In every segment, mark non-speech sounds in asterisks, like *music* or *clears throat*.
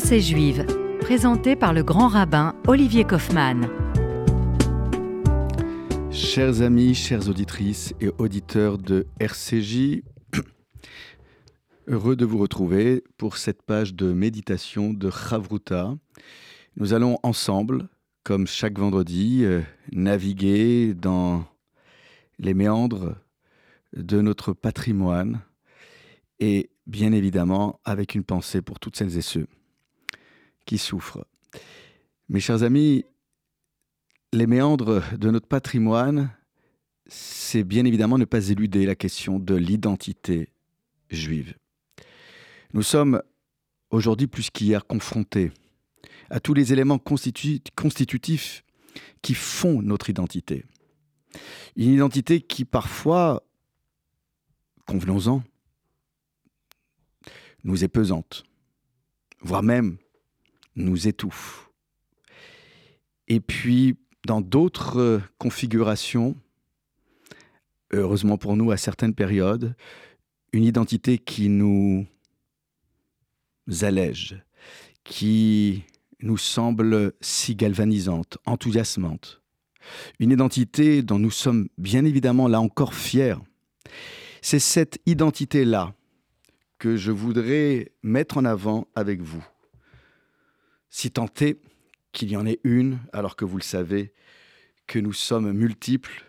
Pensée juive, présentée par le grand rabbin Olivier Kaufmann. Chers amis, chères auditrices et auditeurs de RCJ, *clears throat* heureux de vous retrouver pour cette page de méditation de Chavruta. Nous allons ensemble, comme chaque vendredi, euh, naviguer dans les méandres de notre patrimoine et bien évidemment avec une pensée pour toutes celles et ceux qui souffrent. Mes chers amis, les méandres de notre patrimoine, c'est bien évidemment ne pas éluder la question de l'identité juive. Nous sommes aujourd'hui plus qu'hier confrontés à tous les éléments constitutifs qui font notre identité. Une identité qui parfois, convenons-en, nous est pesante, voire même nous étouffe. Et puis, dans d'autres configurations, heureusement pour nous à certaines périodes, une identité qui nous allège, qui nous semble si galvanisante, enthousiasmante. Une identité dont nous sommes bien évidemment là encore fiers. C'est cette identité-là que je voudrais mettre en avant avec vous. Si tant est qu'il y en ait une, alors que vous le savez, que nous sommes multiples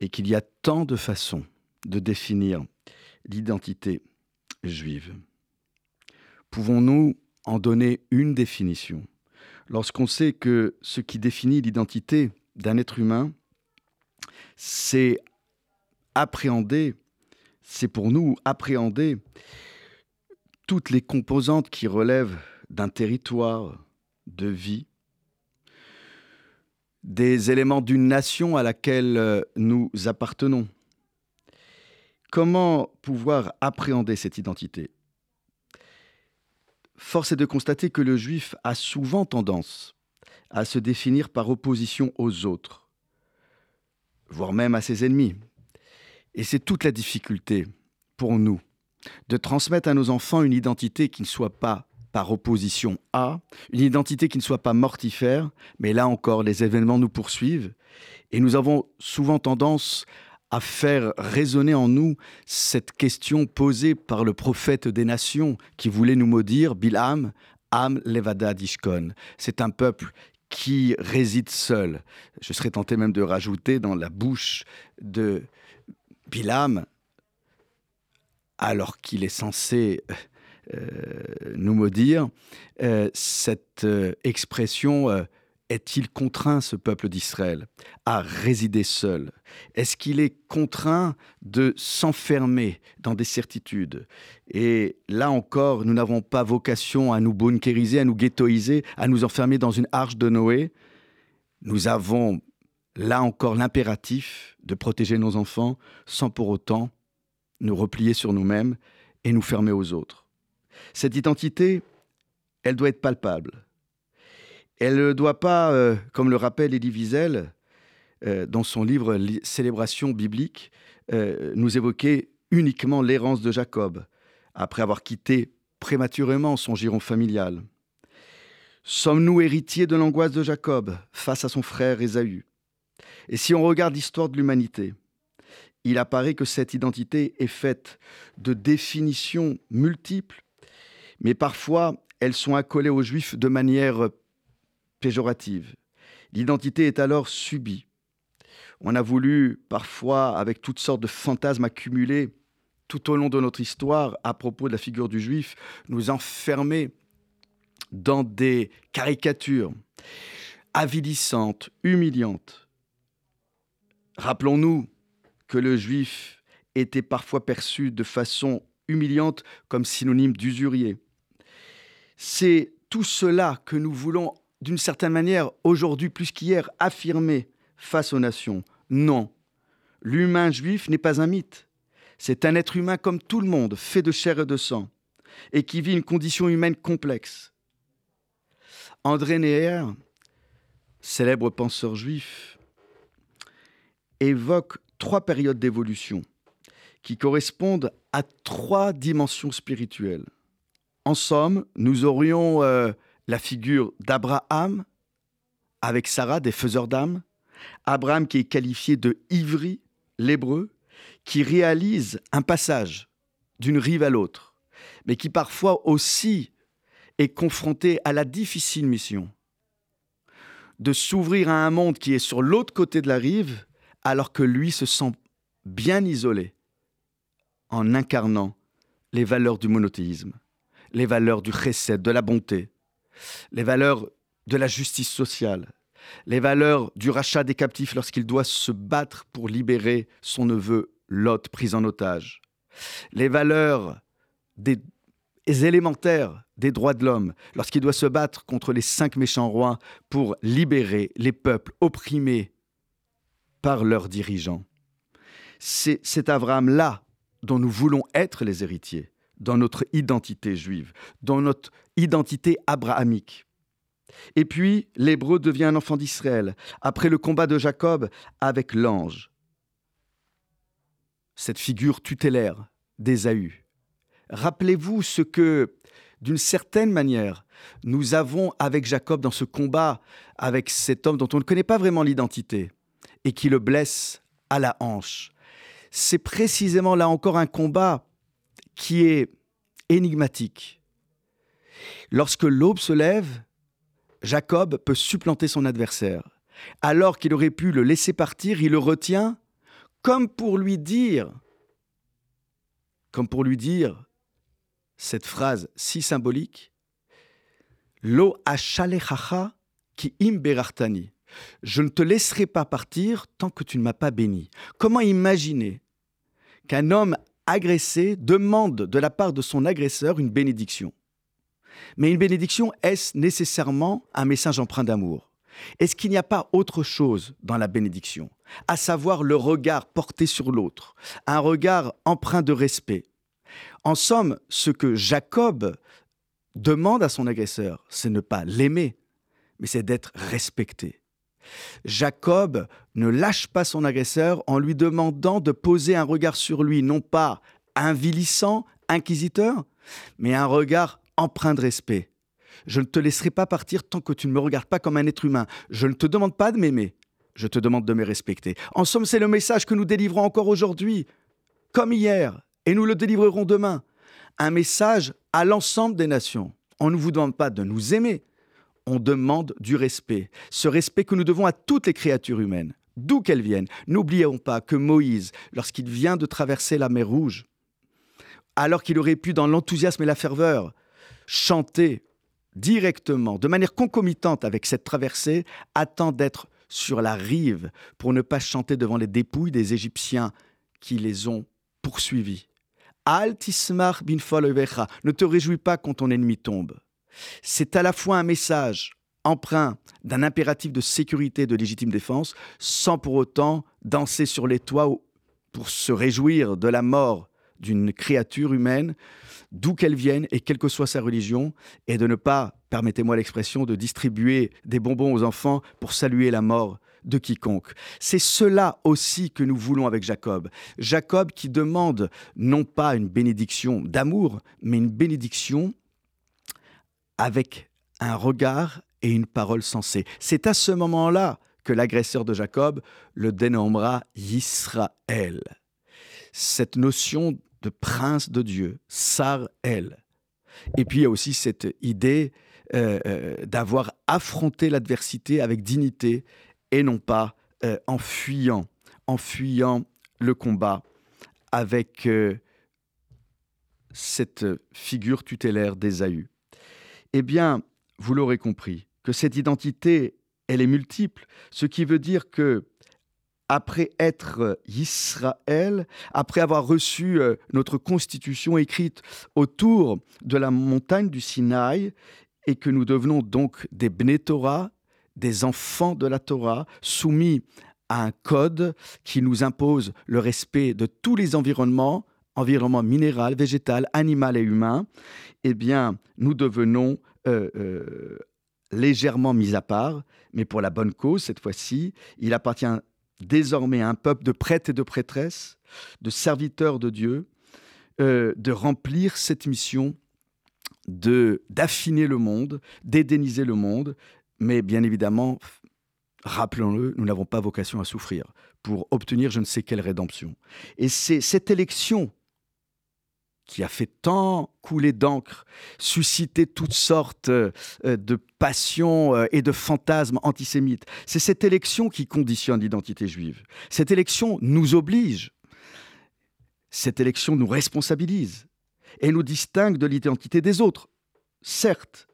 et qu'il y a tant de façons de définir l'identité juive. Pouvons-nous en donner une définition? Lorsqu'on sait que ce qui définit l'identité d'un être humain, c'est appréhender, c'est pour nous appréhender toutes les composantes qui relèvent d'un territoire de vie, des éléments d'une nation à laquelle euh, nous appartenons. Comment pouvoir appréhender cette identité? Force est de constater que le juif a souvent tendance à se définir par opposition aux autres, voire même à ses ennemis. Et c'est toute la difficulté pour nous de transmettre à nos enfants une identité qui ne soit pas par opposition à, une identité qui ne soit pas mortifère, mais là encore, les événements nous poursuivent, et nous avons souvent tendance à faire résonner en nous cette question posée par le prophète des nations qui voulait nous maudire, Bilam, Am Levada Dishkon. C'est un peuple qui réside seul. Je serais tenté même de rajouter dans la bouche de Bilam, alors qu'il est censé nous maudire, euh, cette euh, expression est-il contraint, ce peuple d'Israël, à résider seul? Est-ce qu'il est contraint de s'enfermer dans des certitudes? Et là encore, nous n'avons pas vocation à nous bunkériser, à nous ghettoiser, à nous enfermer dans une arche de Noé. Nous avons là encore l'impératif de protéger nos enfants sans pour autant nous replier sur nous-mêmes et nous fermer aux autres. Cette identité, elle doit être palpable. Elle ne doit pas, euh, comme le rappelle Elie Wiesel euh, dans son livre Célébration biblique, euh, nous évoquer uniquement l'errance de Jacob, après avoir quitté prématurément son giron familial. Sommes-nous héritiers de l'angoisse de Jacob face à son frère Ésaü? Et si on regarde l'histoire de l'humanité, il apparaît que cette identité est faite de définitions multiples, mais parfois elles sont accolées aux juifs de manière péjorative. L'identité est alors subie. On a voulu parfois, avec toutes sortes de fantasmes accumulés tout au long de notre histoire à propos de la figure du juif, nous enfermer dans des caricatures avilissantes, humiliantes. Rappelons-nous que le juif était parfois perçu de façon humiliante comme synonyme d'usurier. C'est tout cela que nous voulons, d'une certaine manière, aujourd'hui plus qu'hier, affirmer face aux nations. Non, l'humain juif n'est pas un mythe. C'est un être humain comme tout le monde, fait de chair et de sang, et qui vit une condition humaine complexe. André Neher, célèbre penseur juif, évoque trois périodes d'évolution qui correspondent à trois dimensions spirituelles. En somme, nous aurions euh, la figure d'Abraham avec Sarah, des faiseurs d'âme. Abraham qui est qualifié de ivri, l'hébreu, qui réalise un passage d'une rive à l'autre, mais qui parfois aussi est confronté à la difficile mission de s'ouvrir à un monde qui est sur l'autre côté de la rive, alors que lui se sent bien isolé en incarnant les valeurs du monothéisme, les valeurs du chesed, de la bonté, les valeurs de la justice sociale, les valeurs du rachat des captifs lorsqu'il doit se battre pour libérer son neveu Lot pris en otage, les valeurs élémentaires des droits de l'homme lorsqu'il doit se battre contre les cinq méchants rois pour libérer les peuples opprimés par leurs dirigeants. C'est cet Abraham-là dont nous voulons être les héritiers dans notre identité juive, dans notre identité abrahamique. Et puis, l'Hébreu devient un enfant d'Israël, après le combat de Jacob avec l'ange. Cette figure tutélaire d'Ésaü. Rappelez-vous ce que, d'une certaine manière, nous avons avec Jacob dans ce combat avec cet homme dont on ne connaît pas vraiment l'identité et qui le blesse à la hanche. C'est précisément là encore un combat qui est énigmatique. Lorsque l'aube se lève, Jacob peut supplanter son adversaire. Alors qu'il aurait pu le laisser partir, il le retient comme pour lui dire, comme pour lui dire cette phrase si symbolique, Lo achalechacha ki imberartani. Je ne te laisserai pas partir tant que tu ne m'as pas béni. Comment imaginer qu'un homme agressé demande de la part de son agresseur une bénédiction mais une bénédiction, est-ce nécessairement un message empreint d'amour? Est-ce qu'il n'y a pas autre chose dans la bénédiction? À savoir le regard porté sur l'autre, un regard empreint de respect. En somme, ce que Jacob demande à son agresseur, c'est ne pas l'aimer, mais c'est d'être respecté. Jacob ne lâche pas son agresseur en lui demandant de poser un regard sur lui, non pas invilissant, inquisiteur, mais un regard empreint de respect. Je ne te laisserai pas partir tant que tu ne me regardes pas comme un être humain. Je ne te demande pas de m'aimer, je te demande de me respecter. En somme, c'est le message que nous délivrons encore aujourd'hui, comme hier, et nous le délivrerons demain. Un message à l'ensemble des nations. On ne vous demande pas de nous aimer, on demande du respect. Ce respect que nous devons à toutes les créatures humaines, d'où qu'elles viennent. N'oublions pas que Moïse, lorsqu'il vient de traverser la mer Rouge, alors qu'il aurait pu, dans l'enthousiasme et la ferveur, chanter directement, de manière concomitante avec cette traversée, attend d'être sur la rive pour ne pas chanter devant les dépouilles des Égyptiens qui les ont poursuivis. Altismar bin ne te réjouis pas quand ton ennemi tombe. C'est à la fois un message empreint d'un impératif de sécurité et de légitime défense, sans pour autant danser sur les toits pour se réjouir de la mort d'une créature humaine, d'où qu'elle vienne et quelle que soit sa religion, et de ne pas, permettez-moi l'expression, de distribuer des bonbons aux enfants pour saluer la mort de quiconque. C'est cela aussi que nous voulons avec Jacob. Jacob qui demande non pas une bénédiction d'amour, mais une bénédiction avec un regard et une parole sensée. C'est à ce moment-là que l'agresseur de Jacob le dénommera Israël. Cette notion de prince de Dieu, Sar El. Et puis il y a aussi cette idée euh, euh, d'avoir affronté l'adversité avec dignité et non pas euh, en fuyant, en fuyant le combat avec cette figure tutélaire d'Ésaü. Eh bien, vous l'aurez compris, que cette identité, elle est multiple, ce qui veut dire que après être Israël, après avoir reçu euh, notre constitution écrite autour de la montagne du Sinaï, et que nous devenons donc des Bné Torah, des enfants de la Torah, soumis à un code qui nous impose le respect de tous les environnements, environnement minéral, végétal, animal et humain, eh bien, nous devenons euh, euh, légèrement mis à part, mais pour la bonne cause cette fois-ci. Il appartient désormais un peuple de prêtres et de prêtresses, de serviteurs de Dieu, euh, de remplir cette mission de d'affiner le monde, d'édéniser le monde, mais bien évidemment, rappelons-le, nous n'avons pas vocation à souffrir pour obtenir je ne sais quelle rédemption. Et c'est cette élection qui a fait tant couler d'encre, suscité toutes sortes euh, de passions euh, et de fantasmes antisémites. C'est cette élection qui conditionne l'identité juive. Cette élection nous oblige. Cette élection nous responsabilise et nous distingue de l'identité des autres, certes,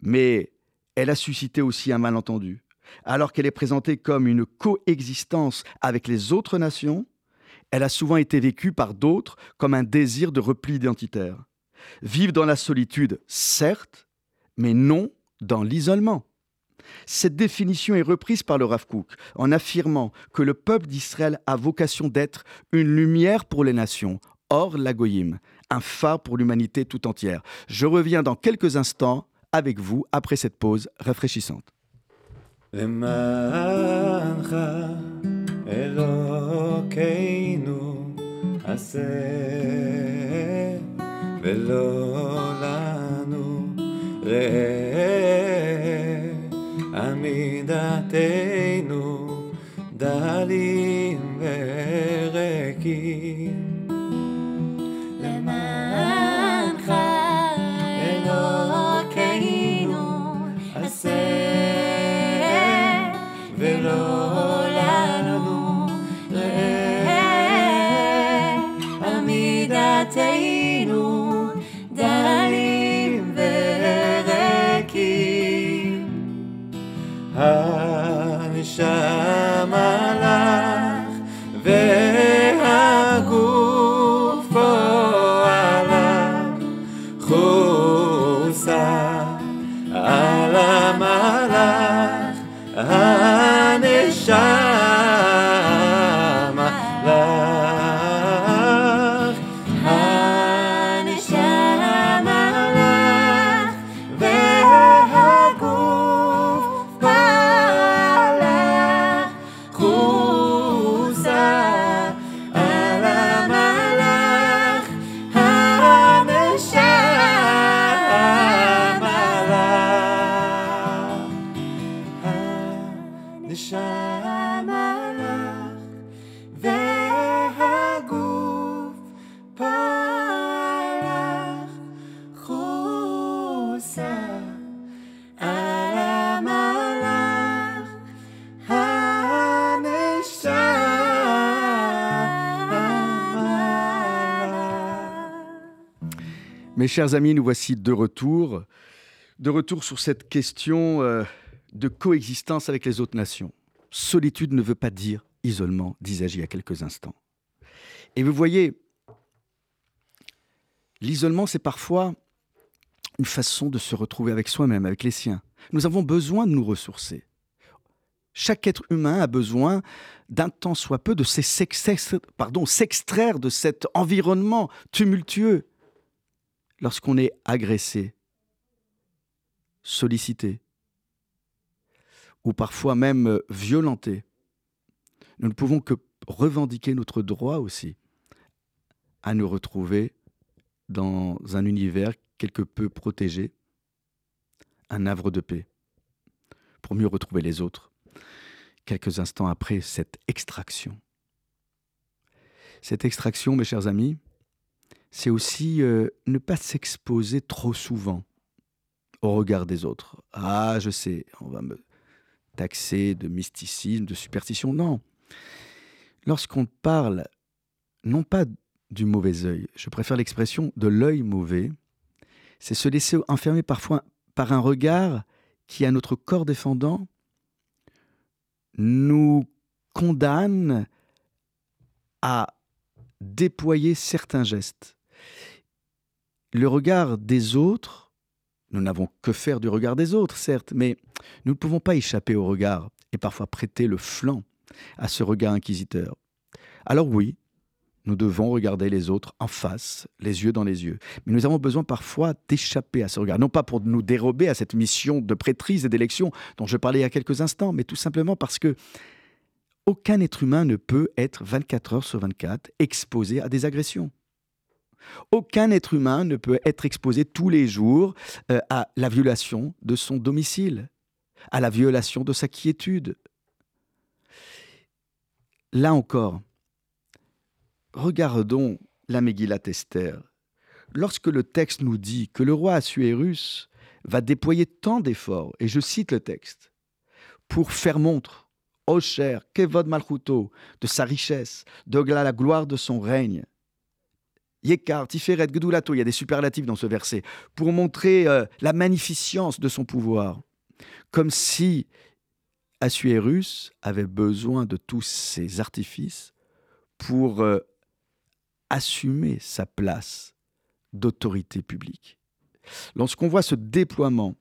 mais elle a suscité aussi un malentendu. Alors qu'elle est présentée comme une coexistence avec les autres nations, elle a souvent été vécue par d'autres comme un désir de repli identitaire. Vivre dans la solitude, certes, mais non dans l'isolement. Cette définition est reprise par le Rav Kook en affirmant que le peuple d'Israël a vocation d'être une lumière pour les nations, hors l'agoïm, un phare pour l'humanité tout entière. Je reviens dans quelques instants avec vous après cette pause rafraîchissante. אלוקינו עשה ולא לנו ראה. עמידתנו דלים וריקים Mes chers amis, nous voici de retour, de retour sur cette question euh, de coexistence avec les autres nations. Solitude ne veut pas dire isolement, disais-je il y a quelques instants. Et vous voyez, l'isolement, c'est parfois une façon de se retrouver avec soi-même, avec les siens. Nous avons besoin de nous ressourcer. Chaque être humain a besoin d'un temps soit peu de s'extraire de cet environnement tumultueux lorsqu'on est agressé, sollicité, ou parfois même violenté, nous ne pouvons que revendiquer notre droit aussi à nous retrouver dans un univers quelque peu protégé, un havre de paix, pour mieux retrouver les autres, quelques instants après cette extraction. Cette extraction, mes chers amis, c'est aussi euh, ne pas s'exposer trop souvent au regard des autres. Ah, je sais, on va me taxer de mysticisme, de superstition. Non. Lorsqu'on parle, non pas du mauvais œil, je préfère l'expression de l'œil mauvais, c'est se laisser enfermer parfois par un regard qui, à notre corps défendant, nous condamne à déployer certains gestes le regard des autres, nous n'avons que faire du regard des autres, certes, mais nous ne pouvons pas échapper au regard et parfois prêter le flanc à ce regard inquisiteur. Alors oui, nous devons regarder les autres en face, les yeux dans les yeux. Mais nous avons besoin parfois d'échapper à ce regard, non pas pour nous dérober à cette mission de prêtrise et d'élection dont je parlais il y a quelques instants, mais tout simplement parce que aucun être humain ne peut être 24 heures sur 24 exposé à des agressions. Aucun être humain ne peut être exposé tous les jours euh, à la violation de son domicile, à la violation de sa quiétude. Là encore, regardons la Megillat Esther. Lorsque le texte nous dit que le roi Assuérus va déployer tant d'efforts, et je cite le texte, pour faire montre, ô cher, Kevod Malchuto, de sa richesse, de la gloire de son règne, Yekar, Tiferet, Gdulato, il y a des superlatifs dans ce verset, pour montrer euh, la magnificence de son pouvoir. Comme si Assuérus avait besoin de tous ces artifices pour euh, assumer sa place d'autorité publique. Lorsqu'on voit ce déploiement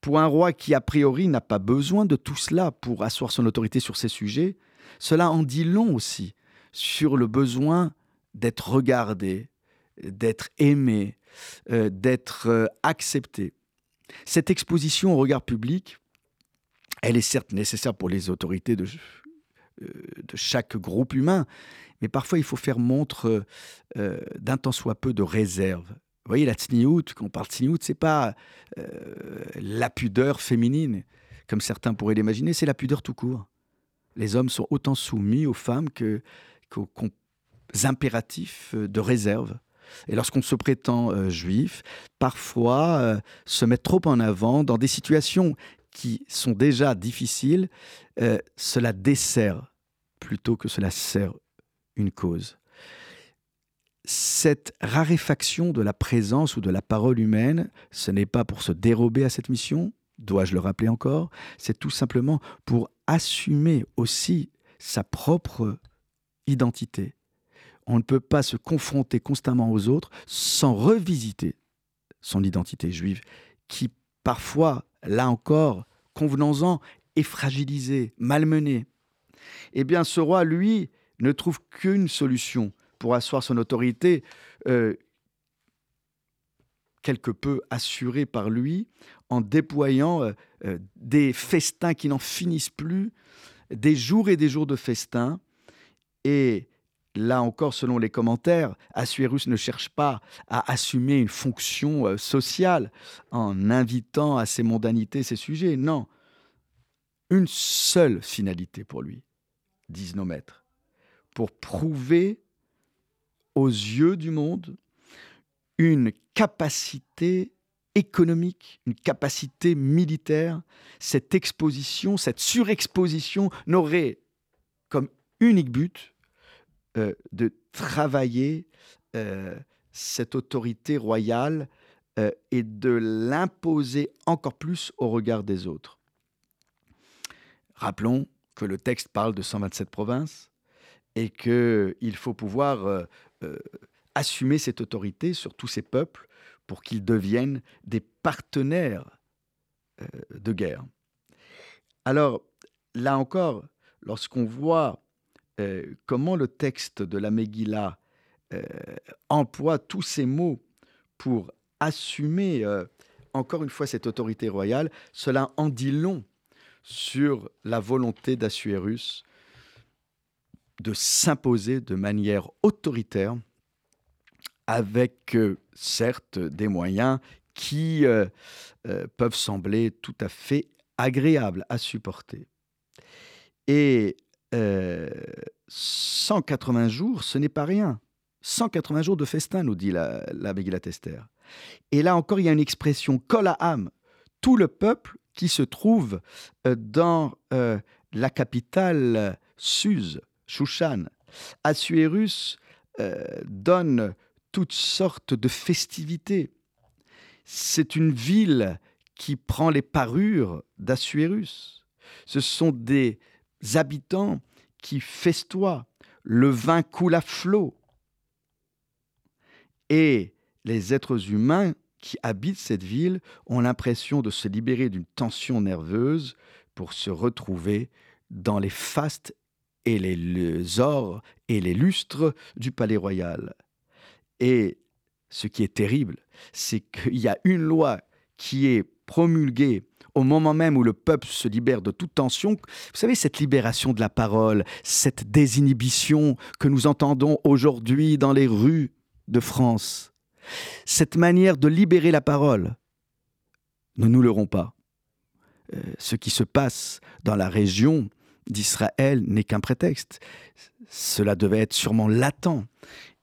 pour un roi qui a priori n'a pas besoin de tout cela pour asseoir son autorité sur ces sujets, cela en dit long aussi sur le besoin d'être regardé, d'être aimé, euh, d'être euh, accepté. Cette exposition au regard public, elle est certes nécessaire pour les autorités de, euh, chaque groupe humain, mais parfois il faut faire montre d'un tant soit peu de réserve. Vous voyez, la tsniout, quand on parle tsniout, c'est pas la pudeur féminine, comme certains pourraient l'imaginer, c'est la pudeur tout court. Les hommes sont autant soumis aux femmes que, qu'aux impératifs euh, de réserve. Et lorsqu'on se prétend euh, juif, parfois euh, se mettre trop en avant dans des situations qui sont déjà difficiles, cela dessert plutôt que cela sert une cause. Cette raréfaction de la présence ou de la parole humaine, ce n'est pas pour se dérober à cette mission, dois-je le rappeler encore, c'est tout simplement pour assumer aussi sa propre identité, on ne peut pas se confronter constamment aux autres sans revisiter son identité juive, qui parfois, là encore, convenons-en, est fragilisée, malmenée. Eh bien, ce roi, lui, ne trouve qu'une solution pour asseoir son autorité, euh, quelque peu assurée par lui, en déployant euh, euh, des festins qui n'en finissent plus, des jours et des jours de festins, et Là encore, selon les commentaires, Assuérus ne cherche pas à assumer une fonction euh, sociale en invitant à ses mondanités ses sujets. Non. Une seule finalité pour lui, disent nos maîtres, pour prouver aux yeux du monde une capacité économique, une capacité militaire. Cette exposition, cette surexposition n'aurait comme unique but euh, de travailler euh, cette autorité royale euh, et de l'imposer encore plus au regard des autres. Rappelons que le texte parle de 127 provinces et qu'il faut pouvoir assumer cette autorité sur tous ces peuples pour qu'ils deviennent des partenaires de guerre. Alors, là encore, lorsqu'on voit euh, comment le texte de la Megillah euh, emploie tous ces mots pour assumer euh, encore une fois cette autorité royale, cela en dit long sur la volonté d'Assuérus de s'imposer de manière autoritaire avec certes des moyens qui peuvent sembler tout à fait agréables à supporter. Et 180 euh, jours, ce n'est pas rien. 180 jours de festin, nous dit la, la. Et là encore, il y a une expression, kol âme, tout le peuple qui se trouve euh, dans euh, la capitale Suse, Shushan. Assuérus donne toutes sortes de festivités. C'est une ville qui prend les parures d'Assuérus. Ce sont des habitants qui festoient, le vin coule à flot. Et les êtres humains qui habitent cette ville ont l'impression de se libérer d'une tension nerveuse pour se retrouver dans les fastes et les ors et les lustres du palais royal. Et ce qui est terrible, c'est qu'il y a une loi qui est promulguée au moment même où le peuple se libère de toute tension, vous savez, cette libération de la parole, cette désinhibition que nous entendons aujourd'hui dans les rues, de France, cette manière de libérer la parole, ne nous leurrons pas. Euh, ce qui se passe dans la région d'Israël n'est qu'un prétexte. Cela devait être sûrement latent.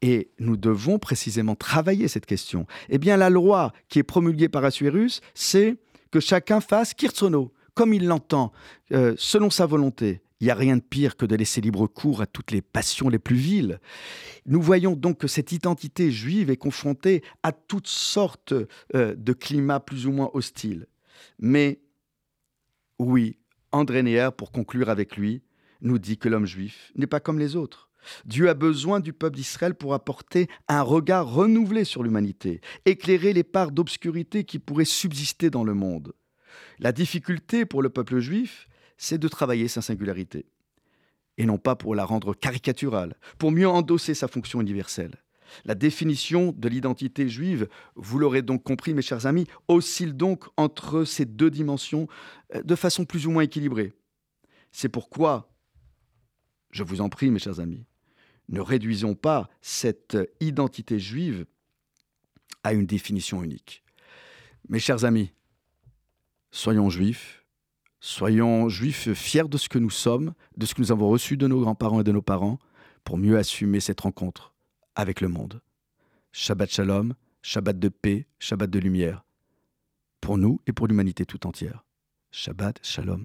Et nous devons précisément travailler cette question. Eh bien, la loi qui est promulguée par Assuérus, c'est que chacun fasse kirtsono, comme il l'entend, euh, selon sa volonté. Il n'y a rien de pire que de laisser libre cours à toutes les passions les plus viles. Nous voyons donc que cette identité juive est confrontée à toutes sortes euh, de climats plus ou moins hostiles. Mais oui, André Neher, pour conclure avec lui, nous dit que l'homme juif n'est pas comme les autres. Dieu a besoin du peuple d'Israël pour apporter un regard renouvelé sur l'humanité, éclairer les parts d'obscurité qui pourraient subsister dans le monde. La difficulté pour le peuple juif, c'est de travailler sa singularité, et non pas pour la rendre caricaturale, pour mieux endosser sa fonction universelle. La définition de l'identité juive, vous l'aurez donc compris mes chers amis, oscille donc entre ces deux dimensions euh, de façon plus ou moins équilibrée. C'est pourquoi, je vous en prie mes chers amis, ne réduisons pas cette identité juive à une définition unique. Mes chers amis, soyons juifs, soyons juifs fiers de ce que nous sommes, de ce que nous avons reçu de nos grands-parents et de nos parents, pour mieux assumer cette rencontre avec le monde. Shabbat Shalom, Shabbat de paix, Shabbat de lumière, pour nous et pour l'humanité tout entière. Shabbat Shalom.